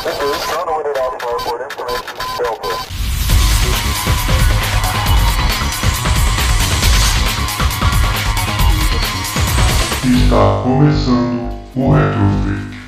Está começando o Retrofake.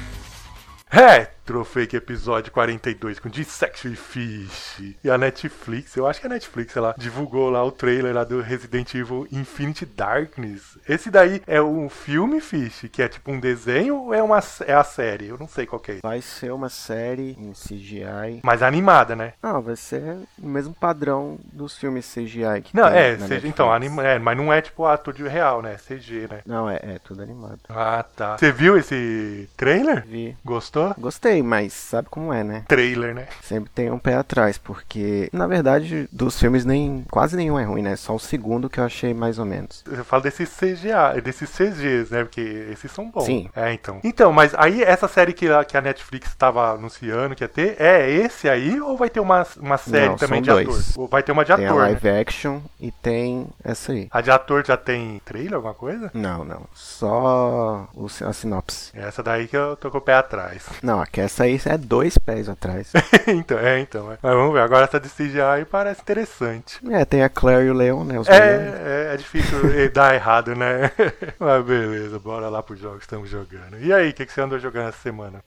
Retrofake episódio 42 com Sexy Fish. E a Netflix, eu acho que a Netflix, ela divulgou lá o trailer lá do Resident Evil Infinity Darkness. Esse daí é um filme, Fish, que é tipo um desenho ou é, uma, é a série? Eu não sei qual é. Vai ser uma série em CGI. Mas animada, né? Não, vai ser o mesmo padrão dos filmes CGI que Não, tem é, na CG, Netflix. então, anima, é, mas não é tipo ator de real, né? CG, né? Não, é, é tudo animado. Ah, tá. Você viu esse trailer? Vi. Gostou? Gostei, mas sabe como é, né? Trailer, né? Sempre tem um pé atrás, porque na verdade dos filmes nem quase nenhum é ruim, né? Só o segundo que eu achei mais ou menos. Eu falo desses CGA, desses CGs, né? Porque esses são bons. Sim. É, então. Então, mas aí essa série que, a- que a Netflix estava anunciando que ia ter, é esse aí ou vai ter uma, uma série Não, também de dois. ator? Ou vai ter uma de Tem a ator, né? live action e tem essa aí. A de ator já tem trailer, alguma coisa? Não, não. Só o, a sinopse. Essa daí que eu tô com o pé atrás. Não, aqui essa aí é dois pés atrás. então, é, então. é. Mas vamos ver, agora essa de CGI parece interessante. é, tem a Claire e o Leon, né? Os dois. É, é, é difícil dar errado, né? Mas beleza, bora lá pros jogos que estamos jogando. E aí, o que, que você andou jogando essa semana?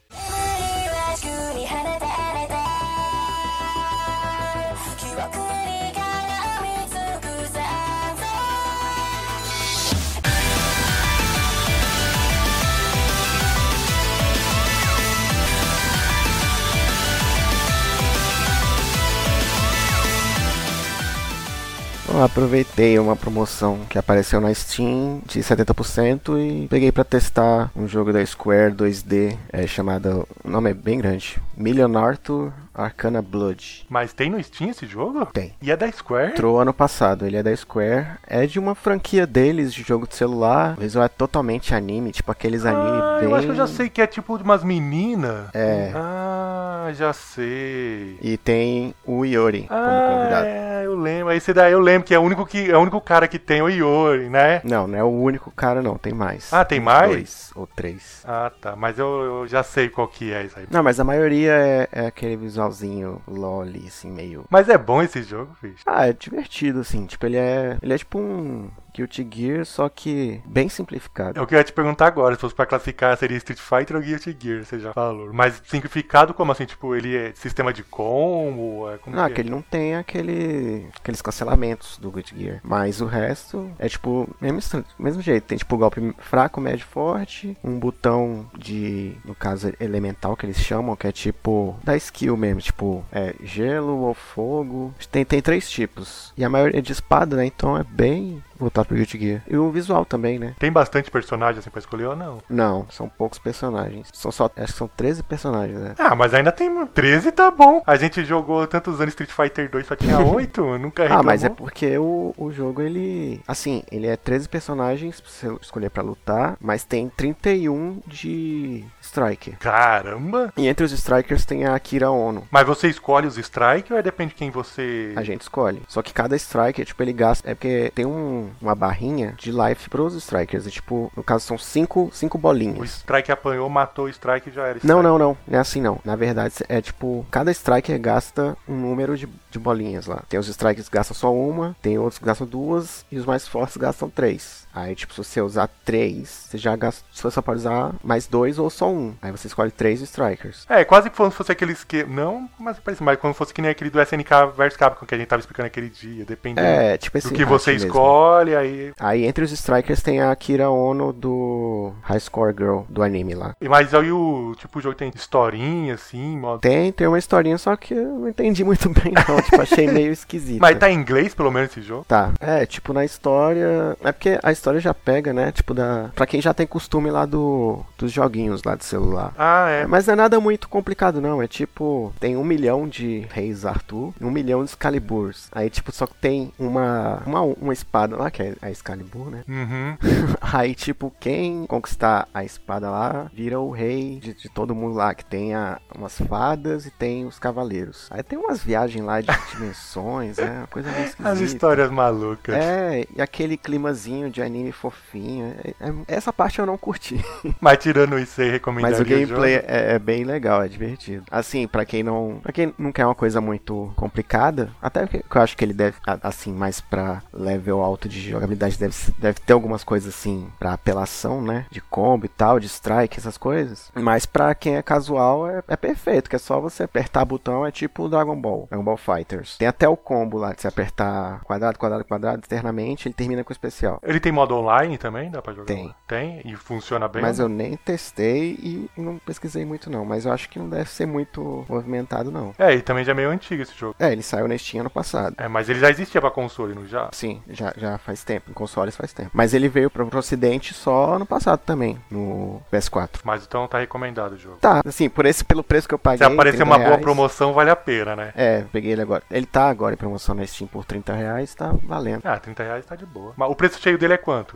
Eu aproveitei uma promoção que apareceu na Steam de 70% e peguei pra testar um jogo da Square 2D é, chamado, o nome é bem grande, Million Arthur Arcana Blood. Mas tem no Steam esse jogo? Tem. E é da Square? Entrou ano passado, ele é da Square, é de uma franquia deles de jogo de celular, o visual é totalmente anime, tipo aqueles anime Ah, bem... eu acho que eu já sei que é tipo de umas meninas. É. Ah, já sei. E tem o Iori como convidado. Ah, é, eu lembro. Esse daí eu lembro que é o único que é o único cara que tem o Iori, né? Não, não é o único cara não, tem mais. Ah, tem Uns mais? Dois ou três. Ah, tá. Mas eu, eu já sei qual que é isso aí. Não, mas a maioria é, é aquele visualzinho loli, assim, meio. Mas é bom esse jogo, bicho. Ah, é divertido, assim. Tipo, ele é. Ele é tipo um Guilty Gear, só que bem simplificado. É o que eu ia te perguntar agora, se fosse pra classificar, seria Street Fighter ou Guilty Gear, você já falou. Mas simplificado como assim? Tipo, ele é sistema de combo? É como Ah, que que ele não tem aquele, aqueles cancelamentos do Guilty Gear. Mas o resto é tipo, mesmo, mesmo jeito. Tem tipo golpe fraco, médio, forte. Um botão de, no caso, elemental que eles chamam, que é tipo da skill mesmo. Tipo, é gelo ou fogo. Tem, tem três tipos. E a maioria é de espada, né? Então é bem voltado pro Guilty Gear. E o visual também, né? Tem bastante personagem assim pra escolher ou não? Não, são poucos personagens. São só, acho que são 13 personagens, né? Ah, mas ainda tem 13, tá bom. A gente jogou tantos anos Street Fighter 2, só tinha 8, nunca Ah, reclamou. mas é porque o, o jogo, ele. Assim, ele é 13 personagens pra você escolher pra lutar, mas tem 31 de Striker. Caramba! E entre os Strikers tem a Akira Ono. Mas você escolhe os strike ou é depende de quem você. A gente escolhe. Só que cada Striker, tipo, ele gasta. É porque tem um, uma barrinha de life pros Strikers. E, tipo, no caso são 5 cinco O bolinhas. strike apanhou, matou o strike e já era strike. Não, não, não. Não é assim não. Na verdade, é tipo, cada striker gasta um número de, de bolinhas lá. Tem os strikers que gastam só uma, tem outros que gastam duas, e os mais fortes gastam três. Aí, tipo, se você usar três, você já gasta. Você só pode usar mais dois ou só um. Aí você escolhe três strikers. É, quase se fosse aqueles que. Não, mas parece mais se fosse que nem aquele do SNK vs Capcom que a gente tava explicando aquele dia. Dependendo É, tipo esse do que você mesmo. Escolhe, aí. Aí entre os strikers tem a Akira Ono do High Score Girl, do anime lá. E Mas aí o. Tipo, o jogo tem historinha, assim, modo. Tem, tem uma historinha, só que eu não entendi muito bem não. tipo, achei meio esquisito. Mas tá em inglês, pelo menos, esse jogo. Tá, é, tipo, na história. É porque a história já pega, né? Tipo, da. Pra quem já tem costume lá do. dos joguinhos lá de celular. Ah, é. Mas não é nada muito complicado, não. É tipo, tem um milhão de reis Arthur um milhão de Excaliburs. Aí, tipo, só que tem uma, uma, uma espada lá, que é a Excalibur, né? Uhum. Aí, tipo, quem conquistar a espada lá vira o rei de, de todo mundo lá, que tem a, umas fadas e tem os cavaleiros. Aí tem umas viagens lá de dimensões, é uma coisa meio esquisita. As histórias malucas. É, e aquele climazinho de anime fofinho. É- é- essa parte eu não curti. Mas tirando isso, você recomendaria Mas o gameplay jogo? é, é bem legal, é divertido. Assim, pra quem não. para quem não quer uma coisa muito complicada, até que eu acho que ele deve, assim, mais pra level alto de jogabilidade, deve, deve ter algumas coisas assim pra apelação, né? De combo e tal, de strike, essas coisas. Mas pra quem é casual, é, é perfeito, que é só você apertar botão, é tipo Dragon Ball, Dragon Ball Fighters. Tem até o combo lá, de você apertar quadrado, quadrado, quadrado, eternamente, ele termina com especial. Ele tem modo online também? Dá pra jogar? Tem. Tem? E funciona bem? Mas eu nem testei e não pesquisei muito não, mas eu acho que não deve ser muito movimentado não. É, e também já é meio antigo esse jogo. É, ele saiu na Steam ano passado. É, mas ele já existia pra console, não já? Sim, já, já faz tempo, em consoles faz tempo. Mas ele veio pro, pro ocidente só ano passado também, no PS4. Mas então tá recomendado o jogo. Tá, assim, por esse, pelo preço que eu paguei. Se aparecer 30 uma boa reais, promoção, vale a pena, né? É, peguei ele agora. Ele tá agora em promoção na Steam por 30 reais, tá valendo. Ah, 30 reais tá de boa. Mas o preço cheio dele é quanto?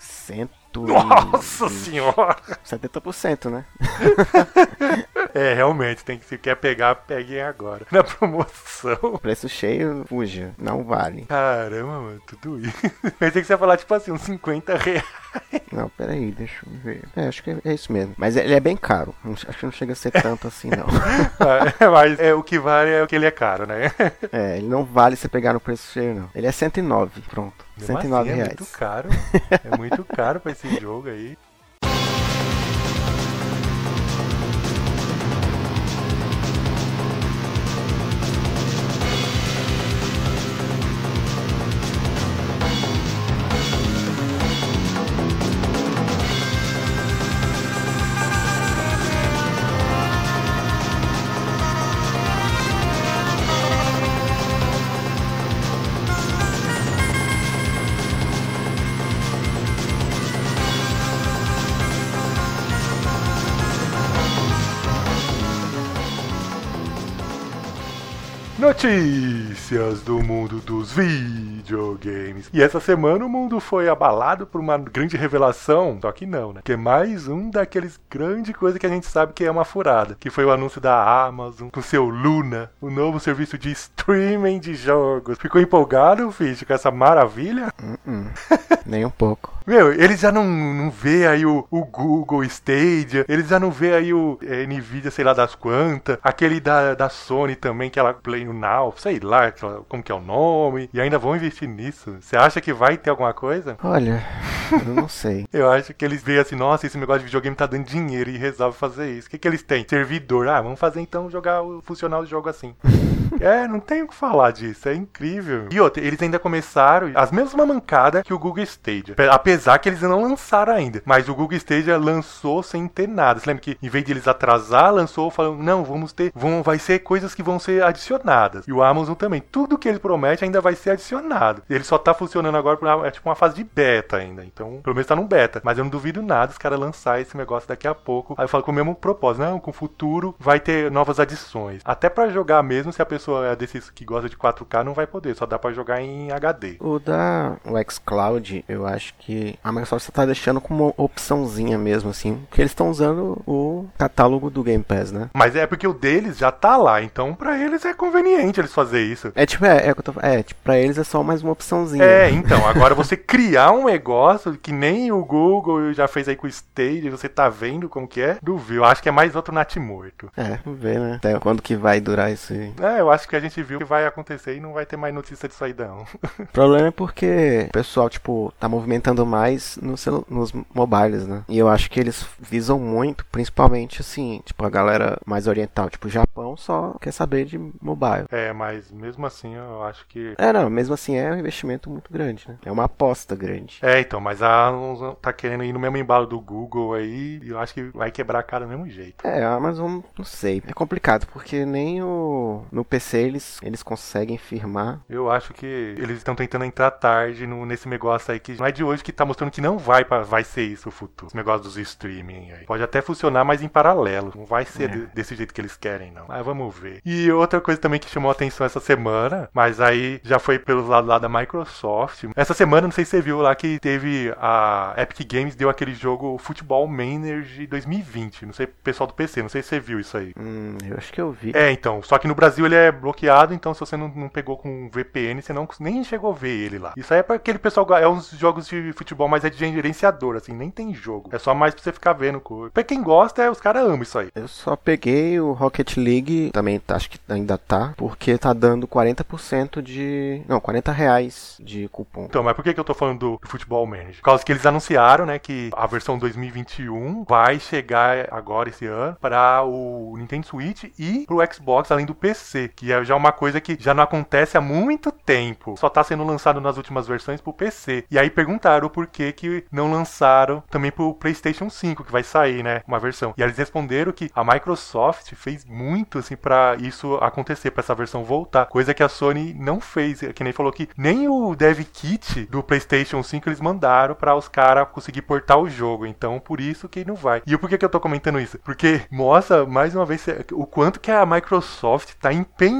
Cento Nossa e- senhora! 70%, né? É, realmente, tem que se quer pegar, peguem agora. Na promoção. Preço cheio, fuja, não vale. Caramba, mano, tudo isso. Pensei que você ia falar, tipo assim, uns 50 reais. Não, peraí, deixa eu ver. É, acho que é isso mesmo. Mas ele é bem caro. Acho que não chega a ser tanto assim, não. Mas é, o que vale é o que ele é caro, né? É, ele não vale você pegar no preço cheio, não. Ele é 109, pronto. Mesmo 109 assim, reais. É muito caro. É muito caro pra esse jogo aí. Notícias do mundo dos videogames. E essa semana o mundo foi abalado por uma grande revelação, só que não, né? Que é mais um daqueles grandes coisas que a gente sabe que é uma furada, que foi o anúncio da Amazon com seu Luna, o novo serviço de streaming de jogos. Ficou empolgado, Fish, com essa maravilha? Hum, Nem um pouco. Meu, eles já não, não vê aí o, o Google Stadia, eles já não vê aí o é, Nvidia, sei lá das quantas, aquele da, da Sony também, que ela Play Now, sei lá como que é o nome, e ainda vão investir nisso. Você acha que vai ter alguma coisa? Olha, eu não sei. Eu acho que eles veem assim, nossa, esse negócio de videogame tá dando dinheiro e resolve fazer isso. O que, que eles têm? Servidor. Ah, vamos fazer então jogar o funcionar o jogo assim. é, não tem o que falar disso, é incrível. E outra, eles ainda começaram as mesmas mancadas que o Google Stadia. Pe- Apesar que eles não lançaram ainda. Mas o Google Stadia lançou sem ter nada. Você lembra que em vez de eles atrasar, lançou falando, não, vamos ter, vão, vai ser coisas que vão ser adicionadas. E o Amazon também. Tudo que ele promete ainda vai ser adicionado. Ele só tá funcionando agora por é tipo uma fase de beta ainda. Então, pelo menos tá num beta. Mas eu não duvido nada os caras lançar esse negócio daqui a pouco. Aí eu falo com o mesmo propósito. Não, com o futuro vai ter novas adições. Até pra jogar mesmo, se a pessoa é desses que gosta de 4K, não vai poder. Só dá pra jogar em HD. O da o xCloud, eu acho que a Microsoft tá deixando como opçãozinha mesmo, assim. Porque eles estão usando o catálogo do Game Pass, né? Mas é porque o deles já tá lá. Então, pra eles é conveniente eles fazer isso. É tipo, é, é, o que eu tô- é, tipo, pra eles é só mais uma opçãozinha. É, então, agora você criar um negócio que nem o Google já fez aí com o Stage, você tá vendo como que é? Duvido. Acho que é mais outro natimorto. É, vamos ver, né? Até quando que vai durar isso aí. É, eu acho que a gente viu que vai acontecer e não vai ter mais notícia disso aí, não. O problema é porque o pessoal, tipo, tá movimentando mais no celu- nos mobiles, né? E eu acho que eles visam muito, principalmente assim, tipo, a galera mais oriental, tipo, o Japão só quer saber de mobile. É, mas mesmo assim eu acho que. É, não, mesmo assim é um investimento muito grande, né? É uma aposta grande. É, então, mas a Amazon tá querendo ir no mesmo embalo do Google aí e eu acho que vai quebrar a cara do mesmo jeito. É, a Amazon, não sei. É complicado, porque nem o no PC eles, eles conseguem firmar. Eu acho que eles estão tentando entrar tarde no, nesse negócio aí que não é de hoje que tá mostrando que não vai pra, vai ser isso o futuro. Esse negócio dos streaming aí. Pode até funcionar, mas em paralelo. Não vai ser É. de- desse jeito que eles querem, não. Mas vamos ver. E outra coisa também que chamou a atenção essa semana, mas aí já foi pelos lados lá da Microsoft. Essa semana, não sei se você viu lá que teve a Epic Games deu aquele jogo Futebol Manager 2020. Não sei, pessoal do PC, não sei se você viu isso aí. Hum, eu acho que eu vi. É, então. Só que no Brasil ele é bloqueado, então se você não, não pegou com VPN, você não nem chegou a ver ele lá. Isso aí é pra aquele pessoal. É uns jogos de futebol, mas é de gerenciador, assim, nem tem jogo. É só mais pra você ficar vendo. Pra quem gosta, é, os caras amam isso aí. Eu só peguei o Rocket League, também tá- acho que ainda tá, porque tá dando 40% de. Não, 40 reais de cupom. Então, mas por que, que eu tô falando do, do Futebol Manager? Por causa que eles anunciaram, né, que a versão 2021 vai chegar agora esse ano para o Nintendo Switch e pro Xbox, além do PC, que é já uma coisa que já não acontece há muito tempo. Só tá sendo lançado nas últimas versões pro PC. E aí perguntaram por que que não lançaram também pro PlayStation 5, que vai sair, né, uma versão. E eles responderam que a Microsoft fez muito assim para isso acontecer, para essa versão voltar, coisa que a Sony não fez, que nem falou que nem o dev kit do PlayStation 5 eles mandaram para os caras conseguir portar o jogo. Então, por isso que não vai. E por que que eu tô comentando isso? Porque mostra mais uma vez o quanto que a Microsoft tá empenhada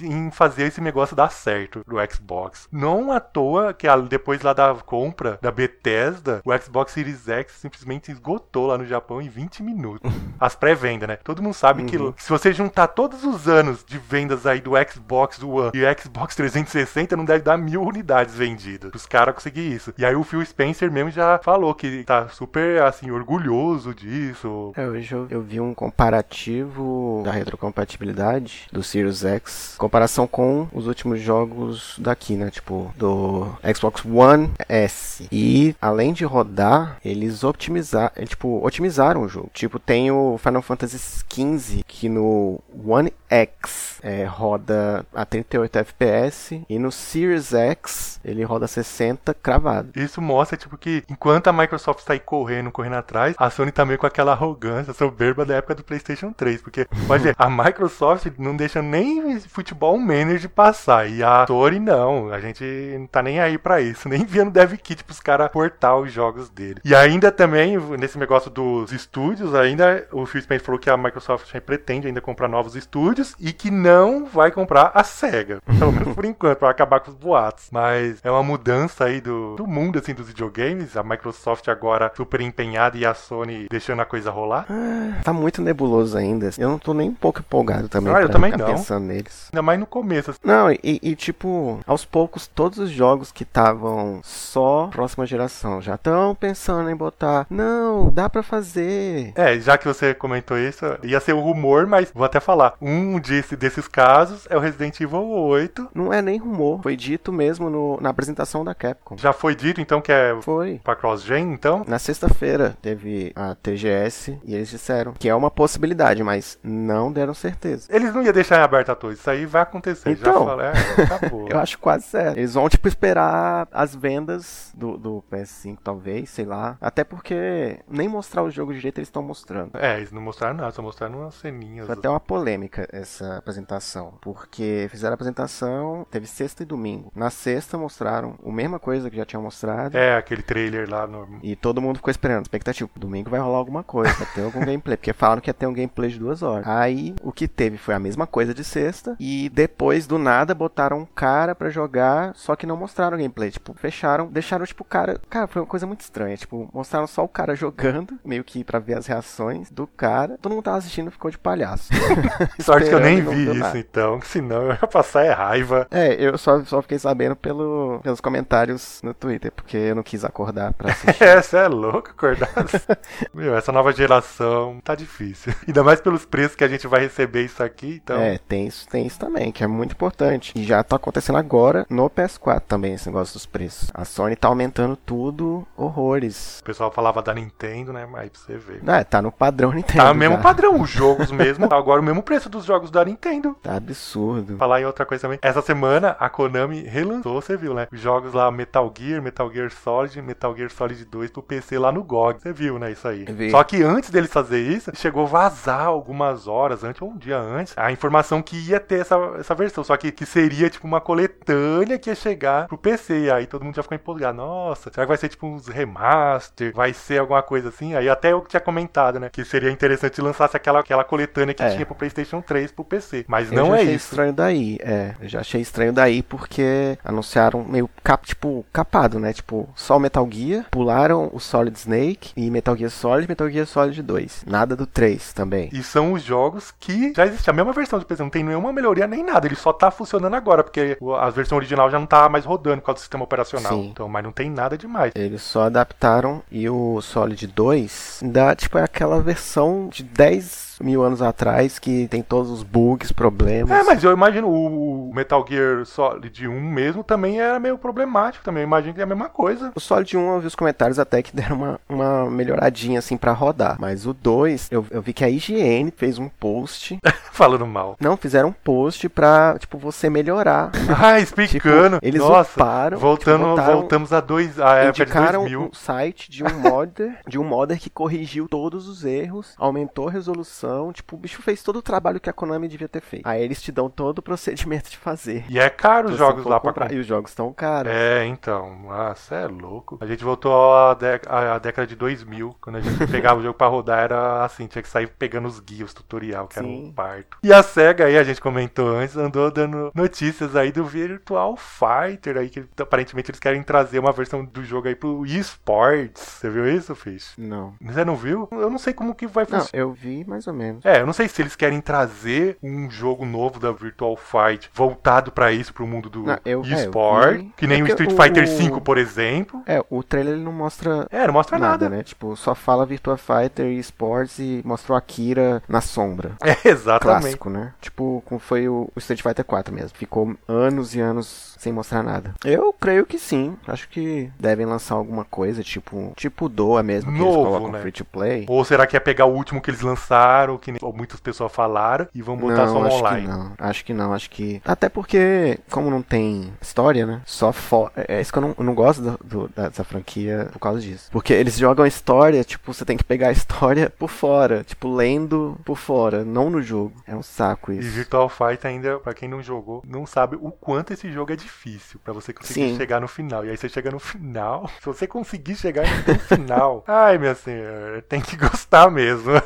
em fazer esse negócio dar certo do Xbox. Não à toa que depois lá da compra da Bethesda, o Xbox Series X simplesmente esgotou lá no Japão em 20 minutos. As pré-vendas, né? Todo mundo sabe que se você juntar todos os anos de vendas aí do Xbox One e o Xbox 360, não deve dar mil unidades vendidas. Os caras conseguir isso. E aí o Phil Spencer mesmo já falou que tá super, assim, orgulhoso disso. É, hoje eu, eu vi um comparativo da retrocompatibilidade do Series X, comparação com os últimos jogos daqui, né? Tipo, do Xbox One S. E além de rodar, eles optimizaram, tipo, otimizaram o jogo. Tipo, tem o Final Fantasy XV que no One X é, roda a 38 FPS e no Series X ele roda 60 cravado. Isso mostra, tipo, que enquanto a Microsoft tá aí correndo, correndo atrás, a Sony tá meio com aquela arrogância, soberba da época do PlayStation 3. Porque, pode ver, a Microsoft não deixa nem futebol manager passar. E a Sony não. A gente não tá nem aí pra isso. Nem enviando dev kit pros caras portar os jogos dele. E ainda também, nesse negócio dos estúdios, ainda o Phil Spencer falou que a Microsoft pretende ainda comprar novos estúdios e que não vai comprar a SEGA. Pelo menos por enquanto, pra acabar com os boatos. Mas é uma mudança aí do, do mundo, assim, dos videogames. A Microsoft agora super empenhada e a Sony deixando a coisa rolar. Tá muito nebuloso ainda. Eu não tô nem um pouco empolgado também Ah, eu também não. Pensando neles. Ainda mais no começo. assim. Não, e, e, tipo, aos poucos, todos os jogos que estavam só próxima geração já estão pensando em botar. Não, dá pra fazer. É, já que você comentou isso, ia ser o rumor, mas vou até falar. Um desse, desses casos é o Resident Evil 8. Não é nem rumor, foi dito mesmo no- na apresentação da Capcom. Já foi dito, então, que é Foi. pra cross-gen, então. Na sexta-feira teve a TGS e eles disseram que é uma possibilidade, mas não deram certeza. Eles não iam deixar aberto Isso aí vai acontecer. já Então. falei, é, acabou. Eu acho quase certo. Eles vão, tipo, esperar as vendas do, do PS5, talvez, sei lá. Até porque nem mostrar o jogo de jeito eles estão mostrando. É, eles não mostraram nada, só mostraram umas ceninhas. Foi até uma polêmica essa apresentação, porque fizeram a apresentação, teve sexta e domingo. Na sexta mostraram a mesma coisa que já tinham mostrado. É, aquele trailer lá no. E todo mundo ficou esperando, expectativa. Domingo vai rolar alguma coisa, vai ter algum gameplay. Porque falaram que ia ter um gameplay de duas horas. Aí o que teve foi a mesma coisa de sexta. E depois do nada botaram um cara pra jogar, só que não mostraram gameplay. Tipo, fecharam, deixaram tipo o cara. Cara, foi uma coisa muito estranha. Tipo, mostraram só o cara jogando, meio que pra ver as reações do cara. Todo mundo tava assistindo ficou de palhaço. Sorte que eu nem vi isso, nada. então, senão eu ia passar é raiva. É, eu só, só fiquei sabendo pelo, pelos comentários no Twitter, porque eu não quis acordar pra assistir. É, você é louco, acordado. Meu, essa nova geração tá difícil. Ainda mais pelos preços que a gente vai receber isso aqui, então. É, tem isso, tem isso também, que é muito importante. E já tá acontecendo agora no PS4 também, esse negócio dos preços. A Sony tá aumentando tudo, horrores. O pessoal falava da Nintendo, né? Mas pra você ver. Ah, tá no padrão Nintendo. Tá o mesmo padrão, os jogos mesmo. Agora o mesmo preço dos jogos da Nintendo. Tá absurdo. Falar em outra coisa também. Essa semana a Konami relançou, você viu, né? Os jogos lá Metal Gear, Metal Gear Solid, Metal Gear Solid 2 pro PC lá no GOG. Você viu, né? Isso aí. Só que antes deles fazer isso, chegou a vazar algumas horas antes, ou um dia antes, a informação que ia ter essa, essa versão. Só que, que seria tipo uma coletânea que ia chegar pro PC. E aí todo mundo já ficou empolgado. Nossa, será que vai ser tipo uns remaster? Vai ser alguma coisa assim? Aí até eu tinha comentado, né? Que seria interessante se lançasse aquela, aquela coletânea que É. tinha pro PlayStation 3 pro PC. Mas Eu não já é achei isso. estranho daí, é. Eu já achei estranho daí porque anunciaram meio cap, tipo, capado, né? Tipo, só o Metal Gear, pularam o Solid Snake e Metal Gear Solid, Metal Gear Solid 2. Nada do 3 também. E são os jogos que já existem. A mesma versão de PC. Não tem tem nenhuma melhoria nem nada. Ele só tá funcionando agora, porque o- a versão original já não tá mais rodando por causa do sistema operacional. Sim. Então, mas não tem nada demais. Eles só adaptaram e o Solid 2 dá, tipo, é aquela versão de 10 mil anos atrás que tem todos os bugs, problemas. É, mas eu imagino o o Metal Gear Solid 1 mesmo também era meio problemático também. Eu imagino que é a mesma coisa. O Solid 1 eu vi os comentários até que deram uma, uma melhoradinha assim pra rodar. Mas o 2, eu, eu vi que a IGN fez um post. Falando mal. não, fizeram um post pra, tipo, você melhorar. Ah, explicando. Tipo, eles Nossa, uparam, voltando, tipo, voltamos a dois, a época de Indicaram 2000. um site de um modder, de um modder que corrigiu todos os erros, aumentou a resolução, tipo, o bicho fez todo o trabalho que a Konami devia ter feito. Aí eles te dão todo o procedimento de fazer. E é caro os Se jogos lá pra comprar. comprar. E os jogos estão caros. É, então. Nossa, é louco. A gente voltou à, década de 2000. Quando a gente pegava o jogo pra rodar, era assim: tinha que sair pegando os guias, tutorial, que era um Sim. parto. E a SEGA aí, a gente comentou antes, andou dando notícias aí do Virtual Fighter aí, que aparentemente eles querem trazer uma versão do jogo aí pro eSports. Você viu isso, Fish? Não. Você não viu? Eu não sei como que vai Não, funcionar. eu vi mais ou menos. É, eu não sei se eles querem trazer um jogo novo da Virtual Fight voltado pra isso, pro mundo do Não, eu- é, eu eSport, vi. que nem É o Street o- Fighter V, por exemplo. É, o trailer ele não mostra É, não mostra nada, nada. né? Tipo, só fala Virtua Fighter e Sports e mostrou a Kira na sombra. É, exatamente. Clássico, né? Tipo, como foi o, o Street Fighter 4 mesmo. Ficou anos e anos sem mostrar nada. Eu creio que sim. Acho que devem lançar alguma coisa, tipo, tipo Doa mesmo, que Novo, eles colocam né? free to play. Ou será que é pegar o último que eles lançaram, que nem muitas pessoas falaram, e vão botar não, só acho online? que não. Acho que não, acho que. Até porque, como não tem história, né? Só fo... É isso que eu não, eu não gosto do, do- dessa franquia por causa disso. Porque eles jogam a história, tipo, você tem que pegar a história por fora. Tipo, lendo por fora, não no jogo. É um saco E isso. Virtual Fight ainda, pra quem não jogou, não sabe o quanto esse jogo é difícil pra você conseguir Sim. chegar no final. E aí você chega no final, se você conseguir chegar no final, ai minha senhora, tem que gostar mesmo.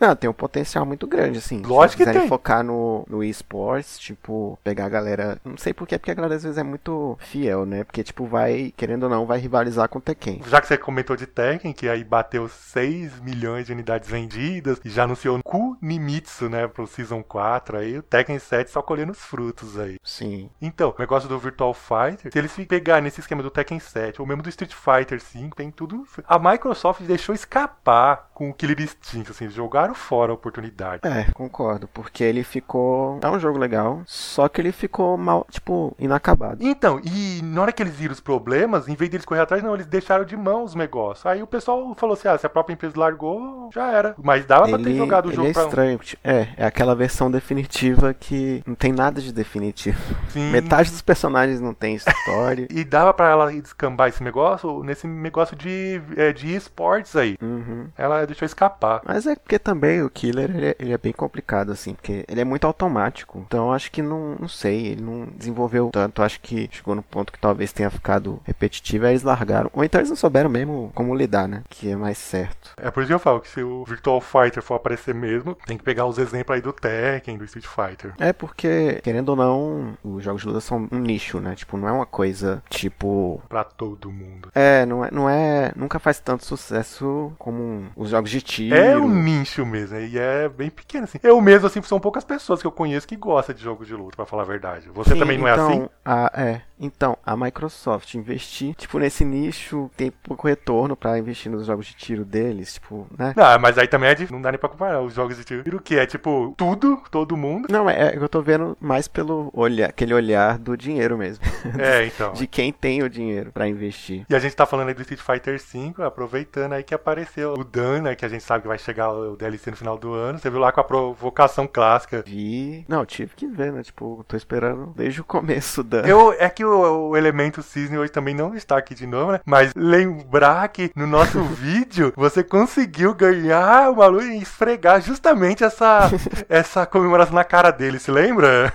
Não, tem um potencial muito grande, assim. Lógico Se que quiserem tem. focar no, no esportes, tipo, pegar a galera. Não sei porquê, porque a galera às vezes é muito fiel, né? Porque, tipo, vai, querendo ou não, vai rivalizar com o Tekken. Já que você comentou de Tekken, que aí bateu 6 milhões de unidades vendidas e já anunciou Kunimitsu, né, pro Season 4 aí, o Tekken 7 só colhendo os frutos aí. Sim. Então, o negócio do Virtual Fighter, se eles pegar nesse esquema do Tekken 7 ou mesmo do Street Fighter 5, tem tudo. A Microsoft deixou escapar com o Killer Instinct, assim, jogaram fora a oportunidade. É, concordo. Porque ele ficou. É um jogo legal, só que ele ficou mal, tipo, inacabado. Então, e na hora que eles viram os problemas, em vez deles correr atrás, não, eles deixaram de mão os negócios. Aí o pessoal falou assim: ah, se a própria empresa largou, já era. Mas dava pra ter Ele, jogado o ele jogo é pra. estranho. É, é aquela versão definitiva que não tem nada de definitivo. Sim. Metade dos personagens não tem história. E dava pra ela descambar esse negócio nesse negócio de, é, de esportes aí. Uhum. Ela deixou escapar. Mas é porque também o Killer ele é, ele é bem complicado, assim, porque ele é muito automático. Então acho que não, não sei, ele não desenvolveu tanto. Acho que chegou no ponto que talvez tenha ficado repetitivo, aí eles largaram. Ou então eles não souberam mesmo como lidar, né? Que é mais certo. É por isso que eu falo que se o Virtual Fighter for aparecer mesmo, tem que pegar os exemplos aí do Tekken, do Street Fighter. É porque, querendo ou não, os jogos de luta são um nicho, né? Tipo, não é uma coisa tipo. Pra todo mundo. É, não é, não é. Nunca faz tanto sucesso como os jogos de tiro. É um nicho mesmo, e é bem pequeno assim. Eu mesmo, assim, são poucas pessoas que eu conheço que gostam de jogos de luta, pra falar a verdade. Você Sim, também não é então, assim? A, é. Então, a Microsoft investir, tipo, nesse nicho, tem pouco retorno pra investir nos jogos de tiro deles, tipo, né? Não, mas aí também é de... não dá nem pra comparar os jogos de tiro. O que é, tipo, tudo, todo mundo. Não, é, é eu tô vendo mais pelo olhar, aquele olhar do dinheiro mesmo. É, então. De quem tem o dinheiro pra investir. E a gente tá falando aí do Street Fighter V, aproveitando aí que apareceu o Dan, né, que a gente sabe que vai chegar o DLC no final do ano. Você viu lá com a provocação clássica. Vi. Não, tive que ver, né? Tipo, tô esperando desde o começo da. Eu, é que o, o elemento cisne hoje também não está aqui de novo, né? Mas lembrar que no nosso vídeo você conseguiu ganhar uma luz e esfregar justamente essa, essa comemoração na cara dele, se lembra?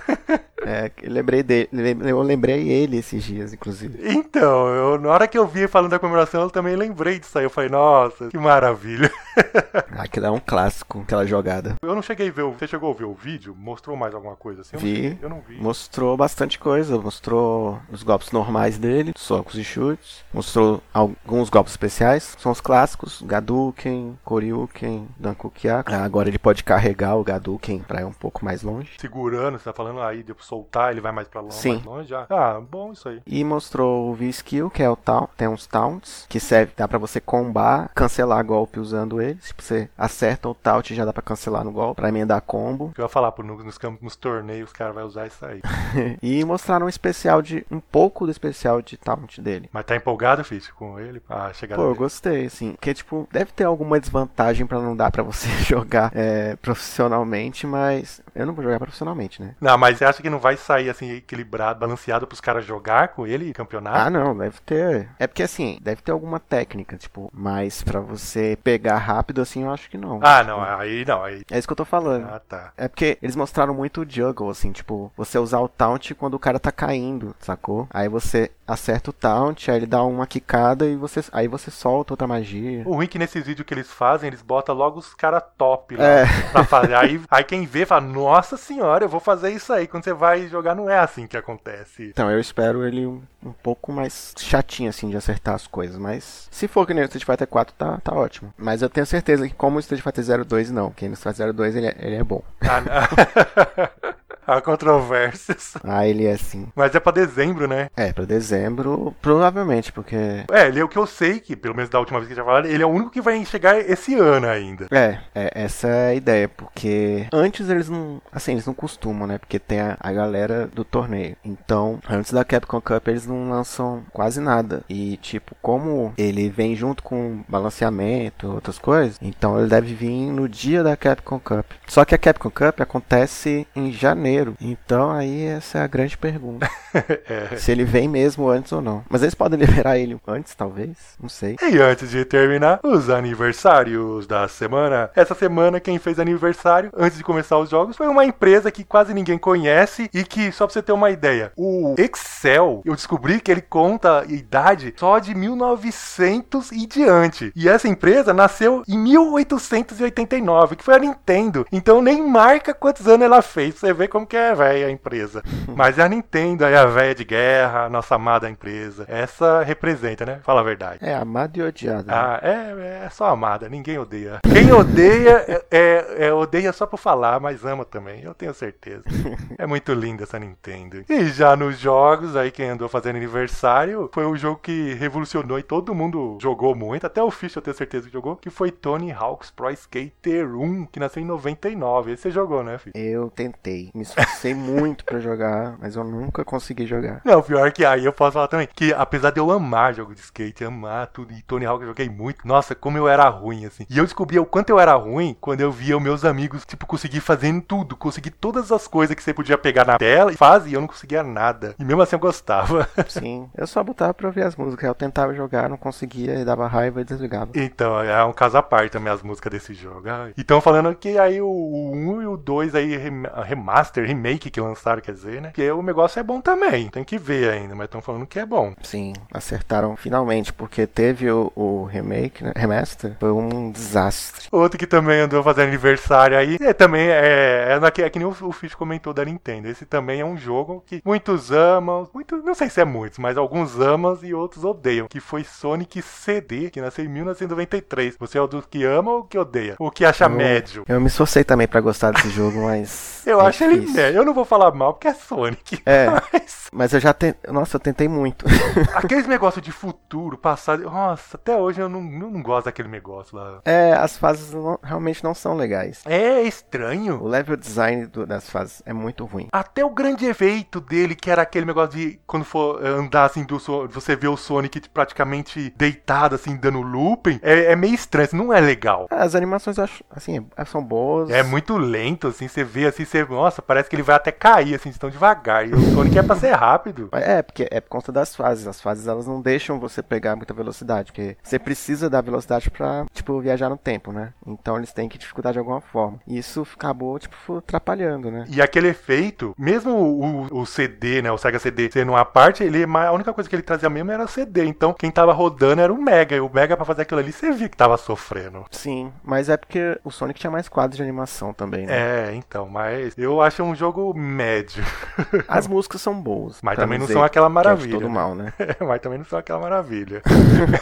É, eu lembrei dele, eu lembrei ele esses dias, inclusive. Então, eu, na hora que eu vi falando da comemoração, eu também lembrei disso aí. Eu falei, nossa, que maravilha. Aquilo é um clássico, aquela jogada. Eu não cheguei a ver, você chegou a ver o vídeo? Mostrou mais alguma coisa assim? Eu Vi. Eu não vi. Mostrou bastante coisa, mostrou os golpes normais dele, socos e chutes, mostrou alguns golpes especiais, são os clássicos, Gaduken, Koryuken, Dankukyaku. Ah, Agora ele pode carregar o Gaduken pra ir um pouco mais longe. Segurando, você tá falando aí, pra soltar, ele vai mais pra longe, Sim. mais longe já. Ah, bom isso aí. E mostrou o V-Skill, que é o taunt, tem uns taunts, que serve, dá pra você combar, cancelar golpe usando eles. Tipo, você acerta o taunt já dá pra cancelar no golpe, pra emendar combo. Eu ia falar, pô, nos, nos nos torneios, os caras vão usar isso aí. e mostraram um especial de, um pouco do especial de taunt dele. Mas tá empolgado, Fish, com ele? Ah, chegada Pô, eu gostei, assim. Porque, tipo, deve ter alguma desvantagem pra não dar pra você jogar é, profissionalmente, mas eu não vou jogar profissionalmente, né? Não, mas você acha que não vai sair assim, equilibrado, balanceado pros caras jogar com ele, campeonato? Ah, não, deve ter. É porque, assim, deve ter alguma técnica, tipo, mas pra você pegar rápido, assim, eu acho que não. Ah, não, aí não, aí. É isso que eu tô falando. Ah, tá. É porque eles mostraram muito o juggle, assim, tipo, você usar o taunt quando o cara tá caindo, sacou? Aí você acerta o taunt, aí ele dá uma quicada e você, aí você solta outra magia. O ruim é que nesses vídeos que eles fazem, eles botam logo os caras top lá É. pra fazer. Aí, aí quem vê fala, nossa senhora, eu vou fazer isso aí. Quando você vai jogar, não é assim que acontece. Então, eu espero ele um, um pouco mais chatinho, assim, de acertar as coisas. Mas se for que nem o Street Fighter 4, tá, tá ótimo. Mas eu tenho certeza que, como o Street Fighter 02, não. Que no Street Fighter 02 ele é, ele é bom. Ah, não. Há controvérsias. Ah, ele é assim. Mas é pra dezembro, né? É, pra dezembro, provavelmente, porque. É, ele é o que eu sei, que pelo menos da última vez que já falaram, ele é o único que vai chegar esse ano ainda. É, é, essa é a ideia, porque antes eles não, assim, eles não costumam, né? Porque tem a, a galera do torneio. Então, antes da Capcom Cup eles não lançam quase nada. E tipo, como ele vem junto com balanceamento, outras coisas, então ele deve vir no dia da Capcom Cup. Só que a Capcom Cup acontece em janeiro. Então aí essa é a grande pergunta. É. Se ele vem mesmo antes ou não. Mas eles podem liberar ele antes, talvez, não sei. E antes de terminar, os aniversários da semana. Essa semana, quem fez aniversário, antes de começar os jogos, foi uma empresa que quase ninguém conhece e que, só pra você ter uma ideia, o Excel, eu descobri que ele conta idade só de 1900 e diante. E essa empresa nasceu em 1889, que foi a Nintendo. Então nem marca quantos anos ela fez, você ver como que é velha a empresa. Mas é a Nintendo, aí a velha de guerra, a nossa amada empresa. Essa representa, né? Fala a verdade. É amado e odiado. né? Ah, é, é só amada, ninguém odeia. Quem odeia, é, é- é- odeia só por falar, mas ama também, eu tenho certeza. É muito linda essa Nintendo. E já nos jogos, aí quem andou fazendo aniversário, foi o jogo que revolucionou e todo mundo jogou muito, até o Fish eu tenho certeza que jogou, que foi Tony Hawk's Pro Skater 1, que nasceu em 99. Esse você jogou, né, Fish? Eu tentei, me esforcei muito pra jogar, mas eu nunca consegui jogar. Não, pior que aí eu posso falar também que apesar de eu amar jogo de skate, amar tudo, e Tony Hawk eu joguei muito, nossa, como eu era ruim, assim. E eu descobri o quanto eu era ruim quando eu via os meus amigos, tipo, conseguir fazendo tudo, conseguir todas as coisas que você podia pegar na tela e fazia, e eu não conseguia nada. E mesmo assim eu gostava. Sim, eu só botava pra ouvir as músicas. Eu tentava jogar, não conseguia, e dava raiva e desligava. Então, é um caso à parte também as músicas desse jogo. Ai. E estão falando que aí o 1 e o 2 aí, rem- remaster, remake que lançaram, quer dizer, né? Que o negócio é bom também. Tem que ver ainda, mas estão falando que é bom. Sim, acertaram finalmente, porque teve o, o remake, né? Remaster, foi um desastre. Outro que também andou fazendo aniversário aí, é, também é, é, naque- é que nem o, o Fish comentou da Nintendo. Esse também é um jogo que muitos amam, muito, não sei se é muitos, mas alguns amam e outros odeiam. Que foi Sonic CD, que nasceu em 1993. Você é o dos que ama ou que odeia? O que acha Eu- médio? Eu me esforcei também pra gostar desse jogo, mas. Eu é acho ele médio. Eu não vou falar mal porque é Sonic. É. Mas Mas eu já tentei. Nossa, eu tentei muito. aqueles negócios de futuro, passado. Nossa, até hoje eu não, eu não gosto daquele negócio lá. é, as fases não- realmente não são legais. É estranho. O level design do- das fases é muito ruim. Até o grande efeito dele, que era aquele negócio de quando for andar assim, do, você vê o Sonic praticamente deitado, assim, dando looping, é, é meio estranho, não é legal. As animações assim, são boas. É muito lento, assim, você vê assim, você, nossa, parece parece que ele vai até cair, assim, de tão devagar. E o Sonic é pra ser rápido. É, porque é por conta das fases. As fases elas não deixam você pegar muita velocidade, porque você precisa da velocidade pra, tipo, viajar no tempo, né? Então eles têm que dificultar de alguma forma. E isso acabou, tipo, atrapalhando, né? E aquele efeito, mesmo o, o CD, né, o Sega CD sendo uma parte, ele, a única coisa que ele trazia mesmo era CD. Então quem tava rodando era o Mega. E o Mega pra fazer aquilo ali, você via que tava sofrendo. Sim, mas é porque o Sonic tinha mais quadros de animação também, né? É, então, mas eu acho um jogo médio. As músicas são boas. Mas pra também não são aquela é maravilha. todo né? mal, né? mas também não são aquela maravilha.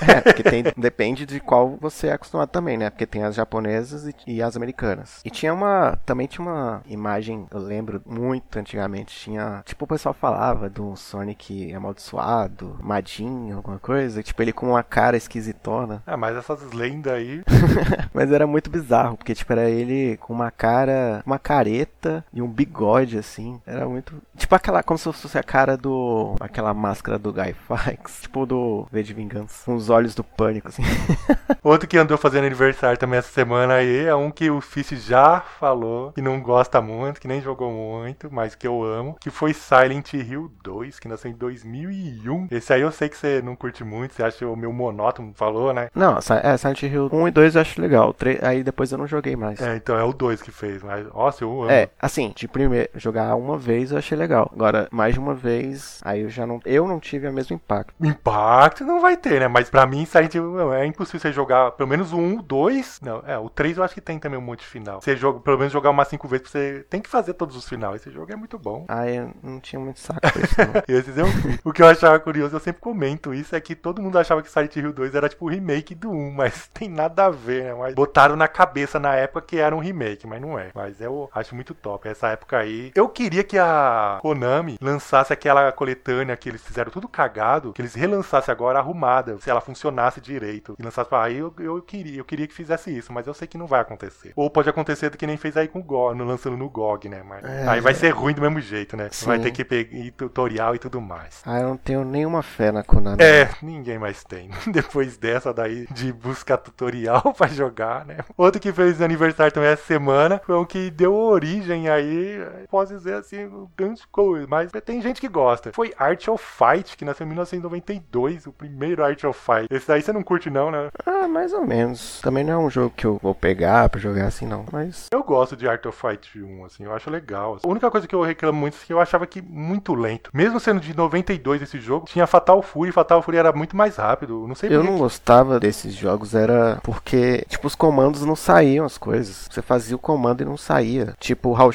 É, porque tem, depende de qual você é acostumado também, né? Porque tem as japonesas e, e as americanas. E tinha uma. Também tinha uma imagem, eu lembro muito antigamente. Tinha. Tipo, o pessoal falava do Sonic amaldiçoado, Madinho, alguma coisa. Tipo, ele com uma cara esquisitona. Ah, mas essas lendas aí. Mas era muito bizarro, porque, tipo, era ele com uma cara. Uma careta e um bigode, assim. Era muito. Tipo aquela. Como se fosse a cara do. Aquela máscara do Guy Fawkes. Tipo do V de Vingança. Com os olhos do pânico, assim. Outro que andou fazendo aniversário também essa semana aí é um que o Fish já falou que não gosta muito, que nem jogou muito, mas que eu amo, que foi Silent Hill 2, que nasceu em 2001. Esse aí eu sei que você não curte muito, você acha o meu monótono, falou, né? Não, é, Silent Hill 1 e 2 eu acho legal. O tre- Aí depois eu não joguei mais. É, então é o 2 que fez, mas nossa, eu amo. É, assim, de primeiro, jogar uma vez eu achei legal. Agora, mais de uma vez, aí eu já não. Eu não tive o mesmo impacto. Impacto não vai ter, né? Mas pra mim, Hill não, é impossível você jogar pelo menos o 1, o 2. Não, é, o 3 eu acho que tem também um monte de final. Você joga, pelo menos jogar umas 5 vezes, você tem que fazer todos os finais. Esse jogo é muito bom. Aí eu não tinha muito saco pra isso, não. Esses eu, o que eu achava curioso, eu sempre comento isso, é que todo mundo achava que Silent Hill 2 era tipo o remake do 1, mas tem nada a ver, né? Mas botaram na cabeça na época que era um remake, mas não é. Mas eu acho muito top. Essa época aí. Eu queria que a Konami lançasse aquela coletânea que eles fizeram tudo cagado, que eles relançassem agora arrumada, se ela funcionasse direito. E lançasse pra aí, eu, eu queria, eu queria que fizesse isso, mas eu sei que não vai acontecer. Ou pode acontecer do que nem fez aí com o GOG, no, lançando no GOG, né? Mas É. aí vai ser ruim do mesmo jeito, né? Sim. Vai ter que pegar tutorial e tudo mais. Ah, eu não tenho nenhuma fé na Konami. É, ninguém mais tem. Depois dessa daí de buscar tutorial pra jogar, né? Outro que fez aniversário também essa semana foi o que deu origem aí, posso dizer assim, grandes coisas, mas tem gente que gosta. Foi Art of Fight, que nasceu em 1992, o primeiro Art of Fight. Esse daí você não curte não, né? Ah, mais ou menos. Também não é um jogo que eu vou pegar pra jogar assim, não. Mas. Eu gosto de Art of Fight 1, assim, eu acho legal. A única coisa que eu reclamo muito é que eu achava que muito lento. Mesmo sendo de 92 esse jogo, tinha Fatal Fury, Fatal Fury era muito mais rápido. Não sei Eu por que não gostava desses jogos, era porque, tipo, os comandos não saíam as coisas. Você fazia o comando e não saía. Tipo o Hal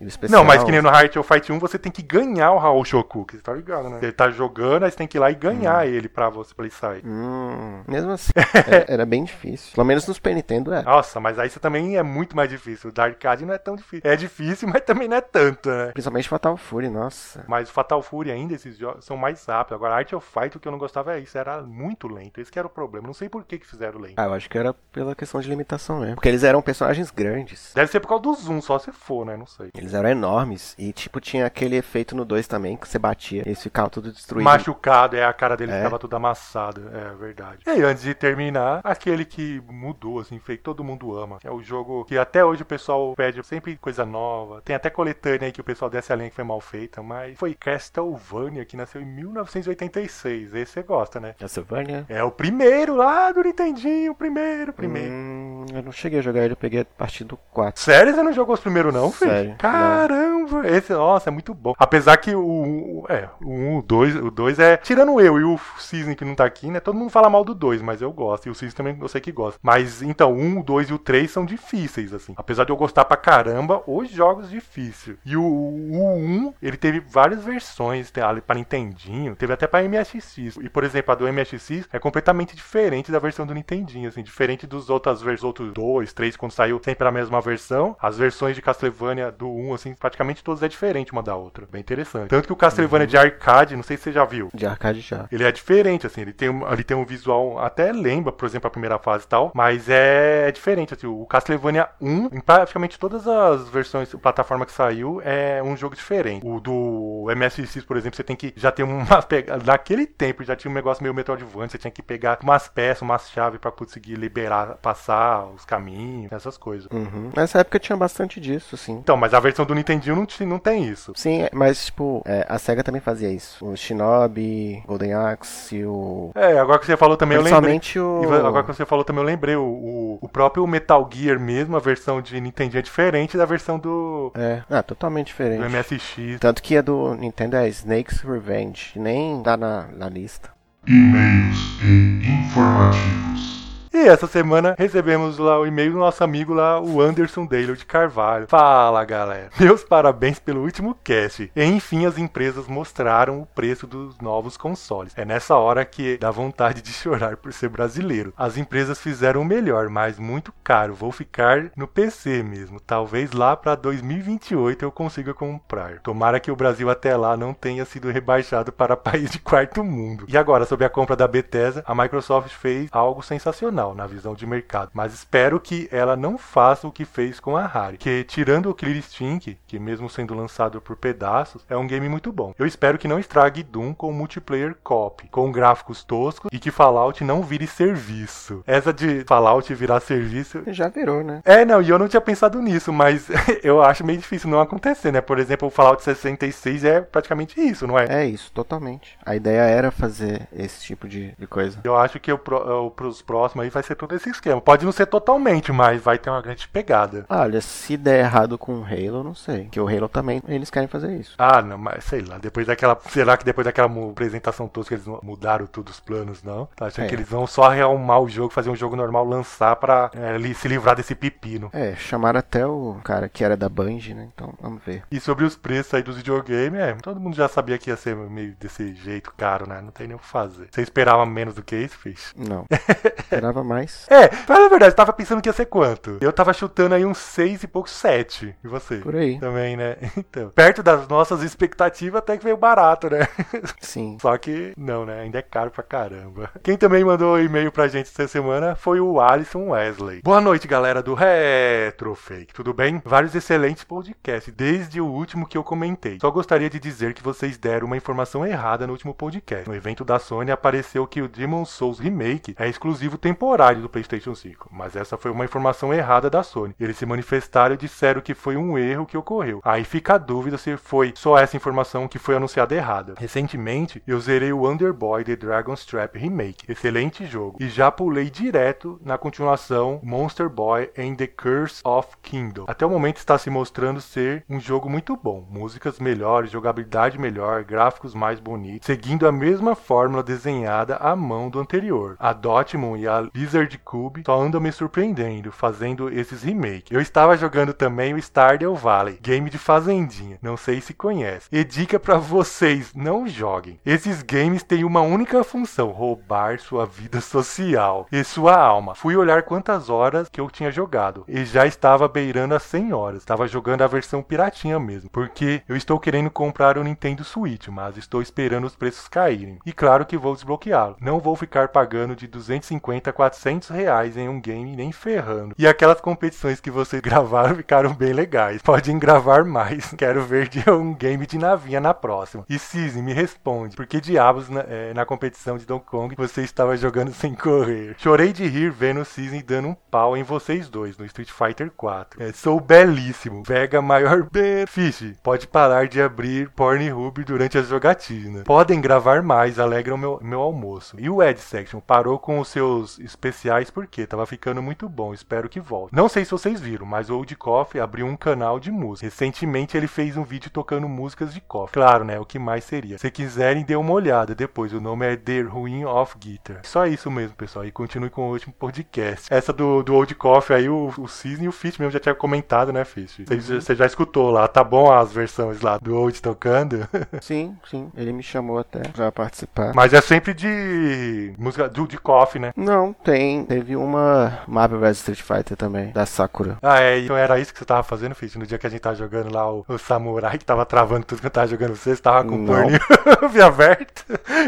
Especial. Não, mas que nem no Heart of Fight 1 você tem que ganhar o Raul Shokuki, você tá ligado, né? Ele tá jogando, aí você tem que ir lá e ganhar ele pra você sair. Hum, mesmo assim, era, era bem difícil. Pelo menos no Super Nintendo é. Nossa, mas aí você também é muito mais difícil. O da arcade não é tão difícil. É difícil, mas também não é tanto, né? Principalmente Fatal Fury, nossa. Mas o Fatal Fury ainda, esses jogos são mais rápidos. Agora, Art of Fight, o que eu não gostava é isso, era muito lento. Esse que era o problema. Não sei por que, que fizeram lento. Ah, eu acho que era pela questão de limitação mesmo. Porque eles eram personagens grandes. Deve ser por causa do zoom, só se for, né? Não sei. Eles eram enormes. E, tipo, tinha aquele efeito no 2 também, que você batia. Eles ficavam tudo destruídos. Machucado, é a cara dele É. ficava toda amassada, é verdade. E aí, antes de terminar, aquele que mudou, assim, fez todo mundo ama. É o jogo que até hoje o pessoal pede sempre coisa nova. Tem até coletânea aí que o pessoal desce a linha que foi mal feita, mas foi Castlevania, que nasceu em 1986. Esse você gosta, né? Castlevania? É o primeiro lá do Nintendinho, o primeiro, o primeiro. Hum, eu não cheguei a jogar ele, eu peguei a partir do 4. Sério, você não jogou os primeiros não, filho? Sério, Caramba, esse, nossa, é muito bom. Apesar que o, o- é, o 1, o 2, o 2 é, tirando eu e o Season que não tá aqui, né, todo mundo fala mal do 2, mas eu gosto, e o Season também eu sei que gosta. Mas, então, o 1, o 2 e o 3 são difíceis, assim. Apesar de eu gostar pra caramba, os jogos difíceis. E o, o 1, ele teve várias versões, pra Nintendinho, teve até pra MSX. E, por exemplo, a do MSX é completamente diferente da versão do Nintendinho, assim, diferente dos outras versões, outros 2, 3, quando saiu sempre a mesma versão. As versões de Castlevania do 1, assim, praticamente todas é diferente uma da outra. Bem interessante. Tanto que o Castlevania de arcade, não sei se você já viu. De arcade já. Ele é diferente, assim, ele tem, um, ele tem um visual, até lembra, por exemplo, a primeira fase e tal, mas é, diferente, assim, o Castlevania 1, em praticamente todas as versões, plataforma que saiu, é um jogo diferente. O do MSX, por exemplo, você tem que já ter uma pegada. Naquele tempo já tinha um negócio meio Metroidvania, você tinha que pegar umas peças, umas chaves pra conseguir liberar, passar os caminhos, essas coisas. Uhum. Nessa época tinha bastante disso, sim. Então, mas a versão do Nintendinho não, não tem isso. Sim, é, mas tipo, é, a SEGA também fazia isso. O Shinobi, Golden Axe, o. É, agora que você falou também, eu lembrei. Principalmente o. E agora que você falou também, eu lembrei. O, o, próprio Metal Gear mesmo, a versão de Nintendinho é diferente da versão do, É, ah, totalmente diferente. do MSX. Tanto que a do Nintendo é Snake's Revenge, nem tá na, na lista. E-mails e informativos. E essa semana recebemos lá o e-mail do nosso amigo lá, o Anderson Daylor de Carvalho. Fala galera, meus parabéns pelo último cast. Enfim, as empresas mostraram o preço dos novos consoles. É nessa hora que dá vontade de chorar por ser brasileiro. As empresas fizeram o melhor, mas muito caro. Vou ficar no PC mesmo. Talvez lá para 2028 eu consiga comprar. Tomara que o Brasil até lá não tenha sido rebaixado para país de quarto mundo. E agora, sobre a compra da Bethesda, a Microsoft fez algo sensacional na visão de mercado, mas espero que ela não faça o que fez com a Rare, que tirando o Clear Stink, que mesmo sendo lançado por pedaços, é um game muito bom. Eu espero que não estrague Doom com multiplayer co-op, com gráficos toscos e que Fallout não vire serviço. Essa de Fallout virar serviço Já virou, né? é, não, e eu não tinha pensado nisso, mas eu acho meio difícil não acontecer, né? Por exemplo, o Fallout 66 é praticamente isso, não é? É isso, totalmente. A ideia era fazer esse tipo de, de coisa. Eu acho que pro, o, pros próximos aí vai ser todo esse esquema. Pode não ser totalmente, mas vai ter uma grande pegada. Olha, se der errado com o Halo, não sei. Porque o Halo também, eles querem fazer isso. Ah, não, mas sei lá, depois daquela. Será que depois daquela apresentação tosca eles mudaram tudo os planos, não? Tá achando É. que eles vão só rearrumar o jogo, fazer um jogo normal, lançar pra é, se livrar desse pepino. É, chamaram até o cara que era da Bungie, né? Então, vamos ver. E sobre os preços aí dos videogames, é, todo mundo já sabia que ia ser meio desse jeito caro, né? Não tem nem o que fazer. Você esperava menos do que isso, Fish? Não. Esperava mais. É, fala a verdade, você tava pensando que ia ser quanto? Eu tava chutando aí uns 6 e pouco 7. E você? Por aí. Também, né? Então, perto das nossas expectativas até que veio barato, né? Sim. Só que não, né? Ainda é caro pra caramba. Quem também mandou e-mail pra gente essa semana foi o Alisson Wesley. Boa noite, galera do Retrofake. Tudo bem? Vários excelentes podcasts, desde o último que eu comentei. Só gostaria de dizer que vocês deram uma informação errada no último podcast. No evento da Sony apareceu que o Demon Souls Remake é exclusivo temporário do PlayStation 5, mas essa foi uma informação errada da Sony. Eles se manifestaram e disseram que foi um erro que ocorreu. Aí fica a dúvida se foi só essa informação que foi anunciada errada. Recentemente, eu zerei o Underboy The Dragon's Trap Remake. Excelente jogo. E já pulei direto na continuação Monster Boy and the Curse of Kingdom. Até o momento está se mostrando ser um jogo muito bom. Músicas melhores, jogabilidade melhor, gráficos mais bonitos, seguindo a mesma fórmula desenhada à mão do anterior. A Dotmon e a Lizard Cube só andam me surpreendendo fazendo esses remakes. Eu estava jogando também o Stardew Valley, game de fazendinha. Não sei se conhece. E dica pra vocês, não joguem. Esses games têm uma única função: roubar sua vida social e sua alma. Fui olhar quantas horas que eu tinha jogado e já estava beirando as 100 horas. Estava jogando a versão piratinha mesmo, porque eu estou querendo comprar o Nintendo Switch, mas estou esperando os preços caírem. E claro que vou desbloqueá-lo. Não vou ficar pagando de 250 a 400 reais em um game nem ferrando. E aquelas competições que vocês gravaram ficaram bem legais. Podem gravar mais. Quero ver de um game de navinha na próxima. E Cisne, me responde, por que diabos na, eh, na competição de Donkey Kong você estava jogando sem correr? Chorei de rir vendo o Cisne dando um pau em vocês dois no Street Fighter 4. É, sou belíssimo. Vega maior B. Fish, pode parar de abrir Pornhub durante a jogatina. Podem gravar mais, alegram meu, meu almoço. E o Ed Section parou com os seus especiais porque tava ficando muito bom. Espero que volte. Não sei se vocês viram, mas o Old Coffee abriu um canal de música. Recentemente ele fez um vídeo tocando músicas de Coffee. Claro, né? O que mais seria? Se quiserem, dê uma olhada depois. O nome é The Ruin of Guitar. Só isso mesmo, pessoal. E continue com o último podcast. Essa do, do Old Coffee aí, o, o Cisne e o Fish mesmo já tinha comentado, né, Fish? Você, você já escutou lá. Tá bom as versões lá do Old tocando? Sim, sim. Ele me chamou até pra participar. Mas é sempre de música do, de Coffee, né? Não, tem. Teve uma Marvel vs Street Fighter também, da Sakura. Ah, é, então era isso que você tava fazendo, Fish? No dia que a gente tava jogando lá o, o Samurai, que tava travando tudo que eu tava jogando você, você tava com o pornô aberto.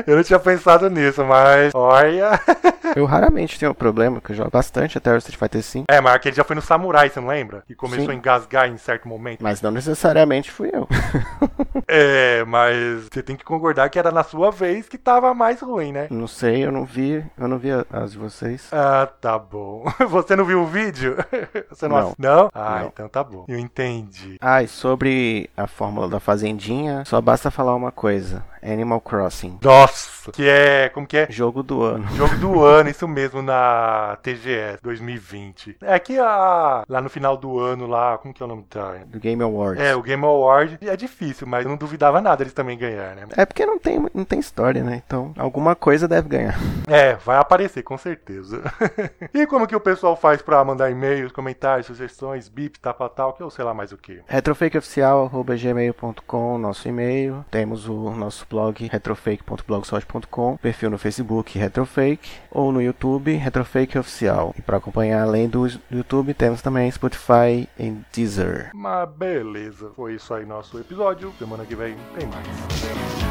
Eu não tinha pensado nisso, mas olha. Eu raramente tenho problema, que eu jogo bastante até o Street Fighter V. É, mas aquele já foi no Samurai, você não lembra? Que começou Sim. a engasgar em certo momento. Mas não necessariamente fui eu. É, mas você tem que concordar que era na sua vez que tava mais ruim, né? Não sei, eu não vi, eu não vi as de vocês. Ah, tá bom. Você não viu o vídeo? Você não? Não. Não? Ah, Não. então tá bom. Eu entendi. Ah, e sobre a fórmula da fazendinha, só basta falar uma coisa: Animal Crossing. Nossa, que é. Como que é? Jogo do ano. Jogo do ano, isso mesmo, na TGS 2020. É que a, lá no final do ano, lá, como que é o nome da. Do Game Awards. É, o Game Award é difícil, mas eu não duvidava nada eles também ganhar, né? É porque não tem, não tem história, né? Então, alguma coisa deve ganhar. É, vai aparecer, com certeza. e como que o pessoal faz pra mandar e-mails, comentários, sugestões, bip, tapa tal, que eu sei lá mais o que. retrofakeoficial.gmail.com, nosso e-mail. Temos o nosso blog retrofake.blogspot.com, perfil no Facebook Retrofake ou no YouTube Retrofake Oficial. E para acompanhar além do YouTube, temos também Spotify e Deezer. Mas beleza, foi isso aí nosso episódio. Semana que vem tem mais.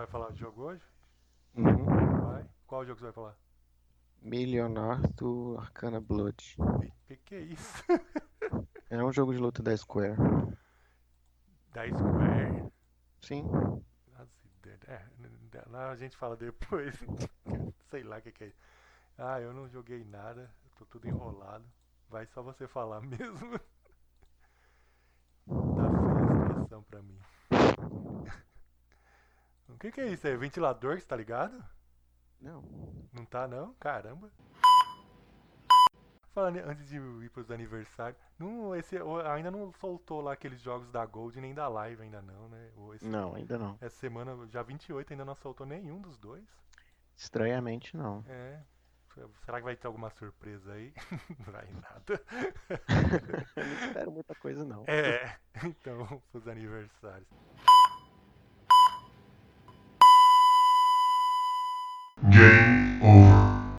vai falar de jogo hoje? Uhum. Vai. Qual jogo você vai falar? Milionar do Arcana Blood. Que que é isso? é um jogo de luta da Square. Da Square? Sim. É, lá a gente fala depois. Sei lá o que, que é. Ah, eu não joguei nada. Tô tudo enrolado. Vai só você falar mesmo. Tá feia a situação pra mim que, que é isso? É ventilador que você tá ligado? Não. Não tá não? Caramba. Falando antes de ir pros aniversários, não, esse, o- ainda não soltou lá aqueles jogos da Gold nem da Live ainda não, né? Esse- Não, ainda não. Essa semana, já 28, ainda não soltou nenhum dos dois. Estranhamente não. É. Será que vai ter alguma surpresa aí? Não vai nada. Eu não espero muita coisa não. É, então, pros aniversários.